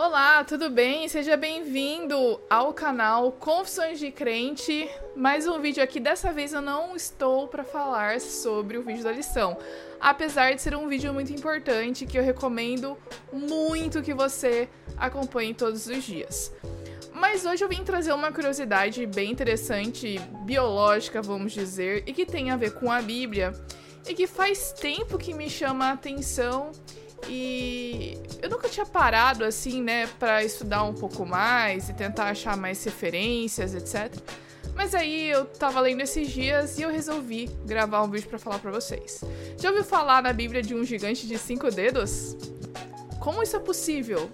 Olá, tudo bem? Seja bem-vindo ao canal Confissões de Crente. Mais um vídeo aqui. Dessa vez eu não estou para falar sobre o vídeo da lição, apesar de ser um vídeo muito importante que eu recomendo muito que você acompanhe todos os dias. Mas hoje eu vim trazer uma curiosidade bem interessante, biológica, vamos dizer, e que tem a ver com a Bíblia, e que faz tempo que me chama a atenção e eu nunca tinha parado assim, né, para estudar um pouco mais e tentar achar mais referências, etc. Mas aí eu tava lendo esses dias e eu resolvi gravar um vídeo para falar para vocês. Já ouviu falar na Bíblia de um gigante de cinco dedos? Como isso é possível?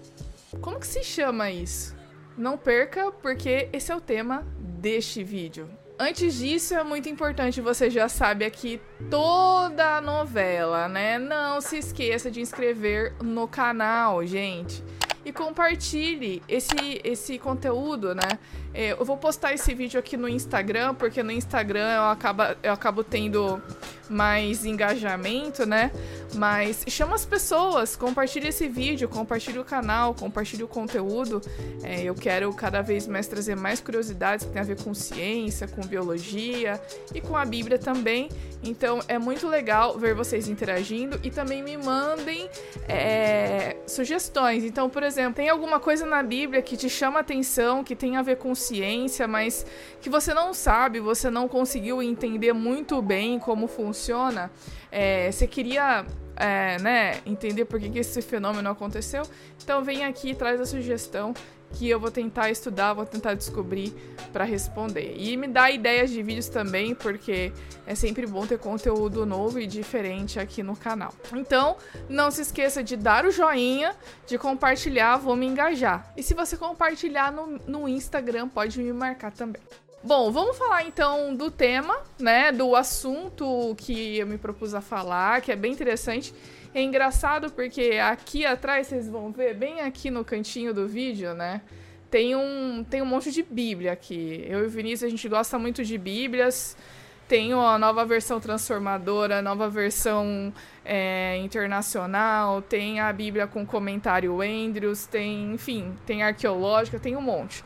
Como que se chama isso? Não perca, porque esse é o tema deste vídeo. Antes disso, é muito importante, você já sabe aqui toda a novela, né? Não se esqueça de inscrever no canal, gente. E compartilhe esse, esse conteúdo, né? É, eu vou postar esse vídeo aqui no Instagram, porque no Instagram eu acabo, eu acabo tendo mais engajamento, né? Mas chama as pessoas, compartilhe esse vídeo, compartilhe o canal, compartilhe o conteúdo. É, eu quero cada vez mais trazer mais curiosidades que tem a ver com ciência, com biologia e com a Bíblia também. Então é muito legal ver vocês interagindo e também me mandem é, sugestões. Então, por exemplo, tem alguma coisa na Bíblia que te chama atenção, que tem a ver com ciência, mas que você não sabe, você não conseguiu entender muito bem como funciona, é, você queria é, né, entender por que, que esse fenômeno aconteceu, então vem aqui e traz a sugestão que eu vou tentar estudar, vou tentar descobrir para responder. E me dá ideias de vídeos também, porque é sempre bom ter conteúdo novo e diferente aqui no canal. Então, não se esqueça de dar o joinha, de compartilhar, vou me engajar. E se você compartilhar no, no Instagram, pode me marcar também. Bom, vamos falar então do tema, né? Do assunto que eu me propus a falar, que é bem interessante. É engraçado porque aqui atrás vocês vão ver, bem aqui no cantinho do vídeo, né? Tem um, tem um monte de Bíblia aqui. Eu e o Vinícius, a gente gosta muito de Bíblias. Tem a nova versão transformadora, a nova versão é, internacional, tem a Bíblia com comentário Andrews, tem, enfim, tem arqueológica, tem um monte.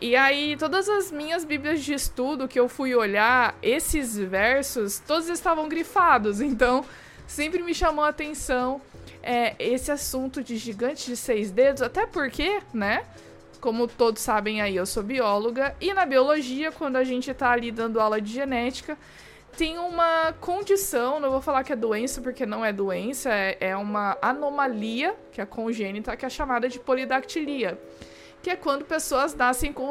E aí, todas as minhas Bíblias de estudo que eu fui olhar, esses versos, todos estavam grifados. Então, sempre me chamou a atenção é, esse assunto de gigante de seis dedos, até porque, né? Como todos sabem aí, eu sou bióloga, e na biologia, quando a gente tá ali dando aula de genética, tem uma condição, não vou falar que é doença, porque não é doença, é, é uma anomalia, que é congênita, que é chamada de polidactilia, que é quando pessoas nascem com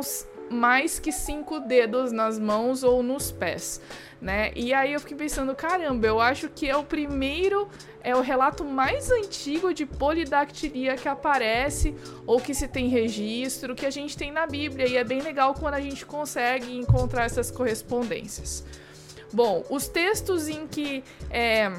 mais que cinco dedos nas mãos ou nos pés né? E aí eu fiquei pensando, caramba, eu acho que é o primeiro, é o relato mais antigo de polidactilia que aparece ou que se tem registro que a gente tem na Bíblia e é bem legal quando a gente consegue encontrar essas correspondências. Bom, os textos em que é,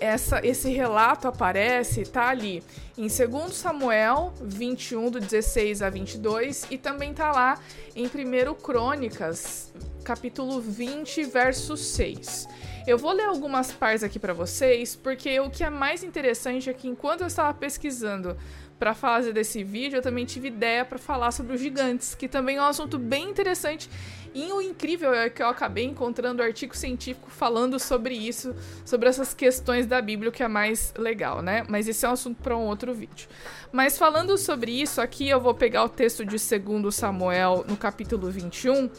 essa, esse relato aparece, tá ali em 2 Samuel 21, do 16 a 22, e também tá lá em 1 Crônicas capítulo 20, verso 6. Eu vou ler algumas partes aqui para vocês, porque o que é mais interessante é que enquanto eu estava pesquisando para fazer desse vídeo, eu também tive ideia para falar sobre os gigantes, que também é um assunto bem interessante. E o incrível é que eu acabei encontrando artigo científico falando sobre isso, sobre essas questões da Bíblia, que é mais legal, né? Mas esse é um assunto para um outro vídeo. Mas falando sobre isso, aqui eu vou pegar o texto de 2 Samuel no capítulo 21.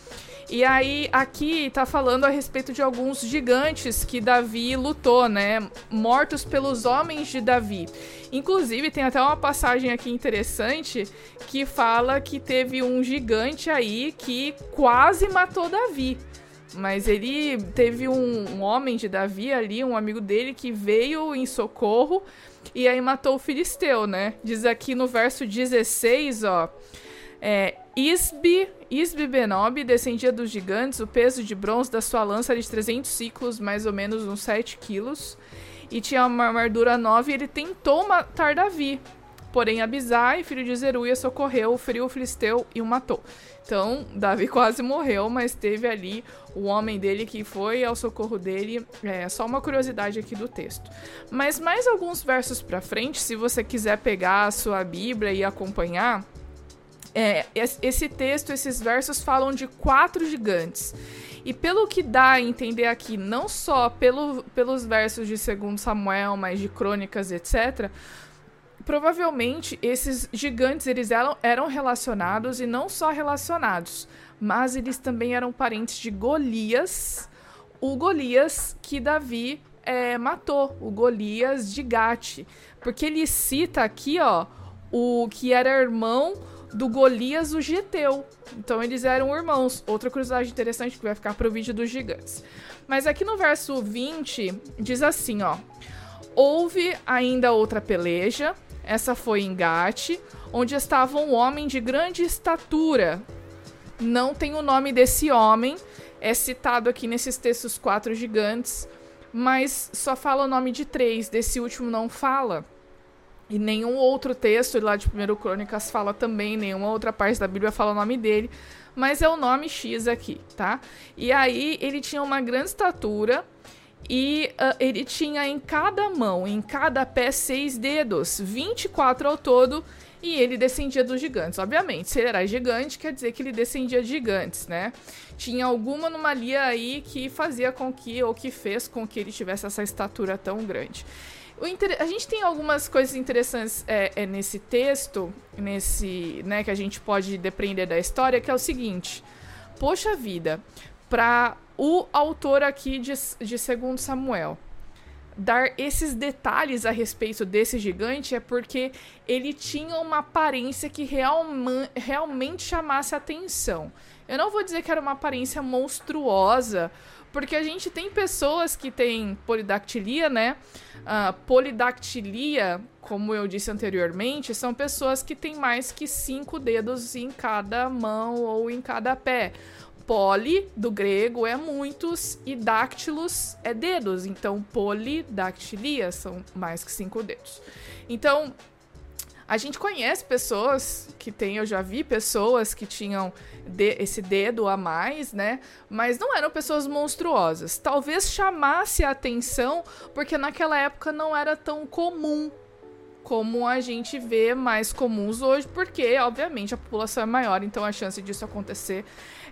E aí, aqui tá falando a respeito de alguns gigantes que Davi lutou, né? Mortos pelos homens de Davi. Inclusive, tem até uma passagem aqui interessante que fala que teve um gigante aí que quase matou Davi. Mas ele teve um, um homem de Davi ali, um amigo dele, que veio em socorro e aí matou o filisteu, né? Diz aqui no verso 16, ó. É, Isbi, Isbi Benob descendia dos gigantes, o peso de bronze da sua lança era de 300 ciclos, mais ou menos uns 7 quilos, e tinha uma armadura nova e ele tentou matar Davi. Porém, Abisai, filho de Zeruia, socorreu, feriu o filisteu e o matou. Então, Davi quase morreu, mas teve ali o homem dele que foi ao socorro dele. É só uma curiosidade aqui do texto. Mas mais alguns versos para frente, se você quiser pegar a sua Bíblia e acompanhar, é, esse texto, esses versos falam de quatro gigantes. E pelo que dá a entender aqui, não só pelo, pelos versos de 2 Samuel, mas de crônicas, etc., provavelmente esses gigantes eles eram, eram relacionados e não só relacionados, mas eles também eram parentes de Golias, o Golias que Davi é, matou, o Golias de Gate, porque ele cita aqui, ó, o que era irmão do Golias o Geteu. Então eles eram irmãos. Outra curiosidade interessante que vai ficar pro vídeo dos gigantes. Mas aqui no verso 20 diz assim, ó: Houve ainda outra peleja, essa foi em Gate, onde estava um homem de grande estatura. Não tem o nome desse homem, é citado aqui nesses textos quatro gigantes, mas só fala o nome de três, desse último não fala. E nenhum outro texto lá de 1 Crônicas fala também, nenhuma outra parte da Bíblia fala o nome dele, mas é o nome X aqui, tá? E aí ele tinha uma grande estatura e uh, ele tinha em cada mão, em cada pé, seis dedos, 24 ao todo, e ele descendia dos gigantes. Obviamente, se ele era gigante, quer dizer que ele descendia de gigantes, né? Tinha alguma anomalia aí que fazia com que, ou que fez com que ele tivesse essa estatura tão grande. Inter... A gente tem algumas coisas interessantes é, é, nesse texto, nesse, né, que a gente pode depreender da história, que é o seguinte: poxa vida, para o autor aqui de, de Segundo Samuel dar esses detalhes a respeito desse gigante é porque ele tinha uma aparência que realma, realmente chamasse atenção. Eu não vou dizer que era uma aparência monstruosa, porque a gente tem pessoas que têm polidactilia, né? Uh, polidactilia, como eu disse anteriormente, são pessoas que têm mais que cinco dedos em cada mão ou em cada pé. Poli, do grego, é muitos, e dáctilos é dedos. Então, polidactilia são mais que cinco dedos. Então, a gente conhece pessoas que têm, eu já vi pessoas que tinham de, esse dedo a mais, né? Mas não eram pessoas monstruosas. Talvez chamasse a atenção, porque naquela época não era tão comum como a gente vê mais comuns hoje, porque, obviamente, a população é maior, então a chance disso acontecer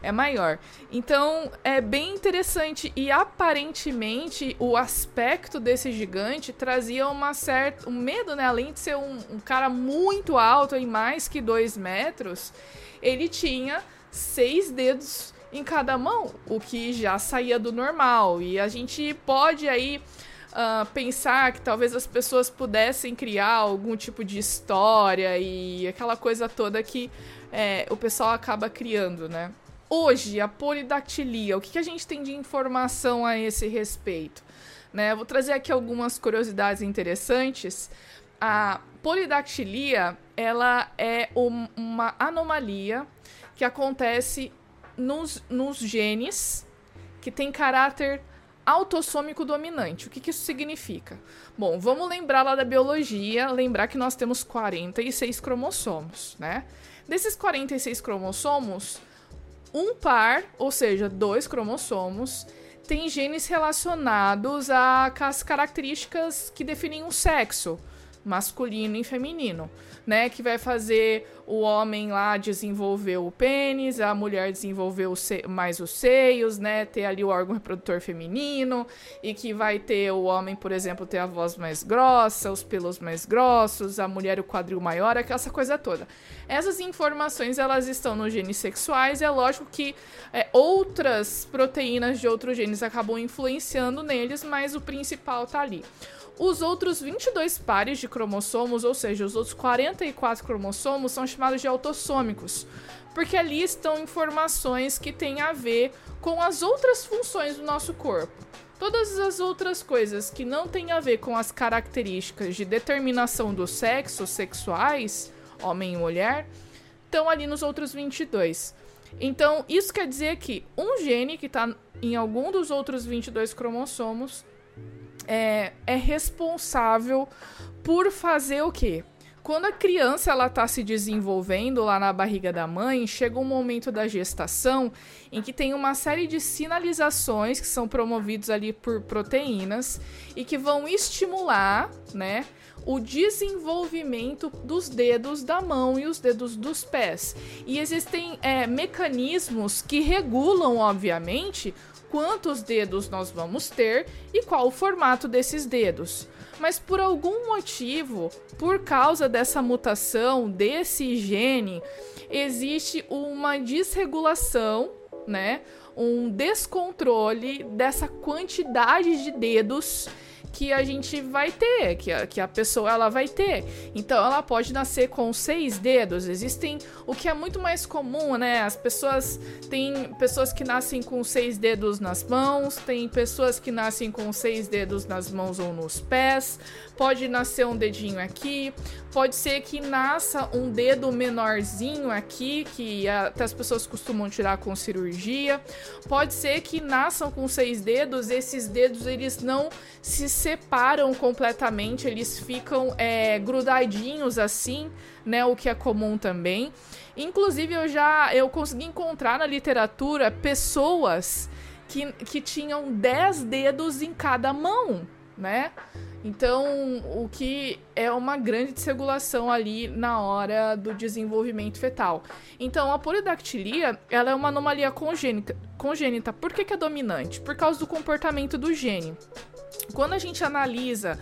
é maior. Então é bem interessante e aparentemente o aspecto desse gigante trazia uma certa um medo, né? Além de ser um, um cara muito alto, em mais que dois metros, ele tinha seis dedos em cada mão, o que já saía do normal. E a gente pode aí uh, pensar que talvez as pessoas pudessem criar algum tipo de história e aquela coisa toda que é, o pessoal acaba criando, né? Hoje, a polidactilia, o que, que a gente tem de informação a esse respeito? Né? Vou trazer aqui algumas curiosidades interessantes. A polidactilia, ela é um, uma anomalia que acontece nos, nos genes que tem caráter autossômico dominante. O que, que, isso significa? Bom, vamos lembrar lá da biologia, lembrar que nós temos 46 cromossomos, né? Desses 46 cromossomos, um par, ou seja, dois cromossomos, tem genes relacionados às características que definem o sexo masculino e feminino, né? Que vai fazer o homem lá desenvolver o pênis, a mulher desenvolver mais os seios, né? Ter ali o órgão reprodutor feminino e que vai ter o homem, por exemplo, ter a voz mais grossa, os pelos mais grossos, a mulher o quadril maior, aquela coisa toda. Essas informações elas estão nos genes sexuais. É lógico que é, outras proteínas de outros genes acabam influenciando neles, mas o principal tá ali. Os outros 22 pares de cromossomos, ou seja, os outros 44 cromossomos, são chamados de autossômicos, porque ali estão informações que têm a ver com as outras funções do nosso corpo. Todas as outras coisas que não têm a ver com as características de determinação do sexo, sexuais, homem e mulher, estão ali nos outros 22. Então, isso quer dizer que um gene que está em algum dos outros 22 cromossomos é, é responsável por fazer o quê? Quando a criança ela está se desenvolvendo lá na barriga da mãe, chega um momento da gestação em que tem uma série de sinalizações que são promovidos ali por proteínas e que vão estimular, né, o desenvolvimento dos dedos da mão e os dedos dos pés. E existem é, mecanismos que regulam, obviamente, quantos dedos nós vamos ter e qual o formato desses dedos mas por algum motivo, por causa dessa mutação desse gene, existe uma desregulação, né? Um descontrole dessa quantidade de dedos que a gente vai ter, que a, que a pessoa ela vai ter. Então ela pode nascer com seis dedos. Existem o que é muito mais comum, né? As pessoas tem pessoas que nascem com seis dedos nas mãos, tem pessoas que nascem com seis dedos nas mãos ou nos pés. Pode nascer um dedinho aqui, pode ser que nasça um dedo menorzinho aqui, que até as pessoas costumam tirar com cirurgia. Pode ser que nasçam com seis dedos, esses dedos eles não se separam completamente, eles ficam é, grudadinhos assim, né? O que é comum também. Inclusive, eu já eu consegui encontrar na literatura pessoas que, que tinham 10 dedos em cada mão, né? Então, o que é uma grande desregulação ali na hora do desenvolvimento fetal. Então, a polidactilia, ela é uma anomalia congênita. congênita. Por que, que é dominante? Por causa do comportamento do gene. Quando a gente analisa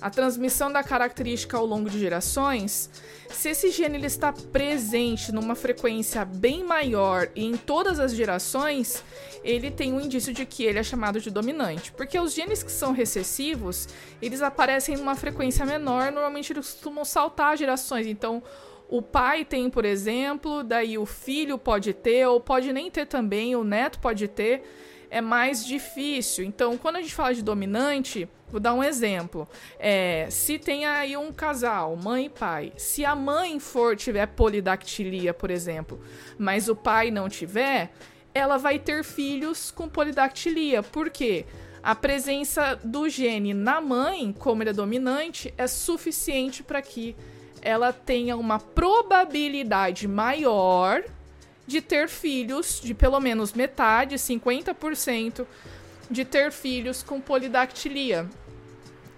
a transmissão da característica ao longo de gerações, se esse gene ele está presente numa frequência bem maior e em todas as gerações, ele tem um indício de que ele é chamado de dominante. Porque os genes que são recessivos, eles aparecem numa frequência menor, normalmente eles costumam saltar gerações. Então, o pai tem, por exemplo, daí o filho pode ter, ou pode nem ter também, o neto pode ter é mais difícil. Então, quando a gente fala de dominante, vou dar um exemplo. É, se tem aí um casal, mãe e pai, se a mãe for tiver polidactilia, por exemplo, mas o pai não tiver, ela vai ter filhos com polidactilia. Por quê? A presença do gene na mãe, como ele é dominante, é suficiente para que ela tenha uma probabilidade maior de ter filhos, de pelo menos metade, 50%, de ter filhos com polidactilia.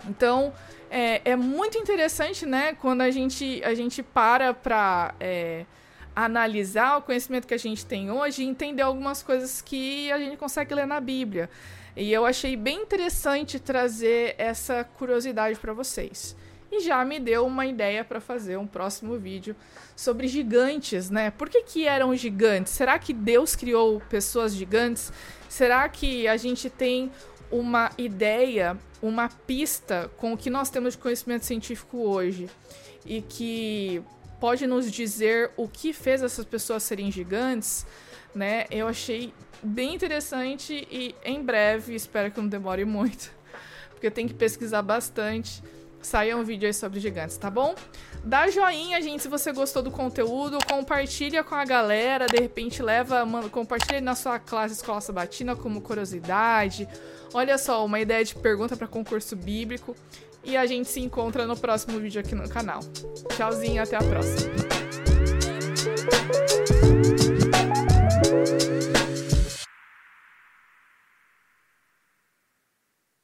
Então, é, é muito interessante, né, quando a gente, a gente para para é, analisar o conhecimento que a gente tem hoje e entender algumas coisas que a gente consegue ler na Bíblia. E eu achei bem interessante trazer essa curiosidade para vocês e já me deu uma ideia para fazer um próximo vídeo sobre gigantes, né? Por que, que eram gigantes? Será que Deus criou pessoas gigantes? Será que a gente tem uma ideia, uma pista com o que nós temos de conhecimento científico hoje e que pode nos dizer o que fez essas pessoas serem gigantes, né? Eu achei bem interessante e em breve, espero que não demore muito, porque tem que pesquisar bastante saia um vídeo aí sobre gigantes, tá bom? Dá joinha, gente, se você gostou do conteúdo, compartilha com a galera, de repente leva, mano, compartilha na sua classe Escola Sabatina como curiosidade. Olha só, uma ideia de pergunta para concurso bíblico. E a gente se encontra no próximo vídeo aqui no canal. Tchauzinho, até a próxima.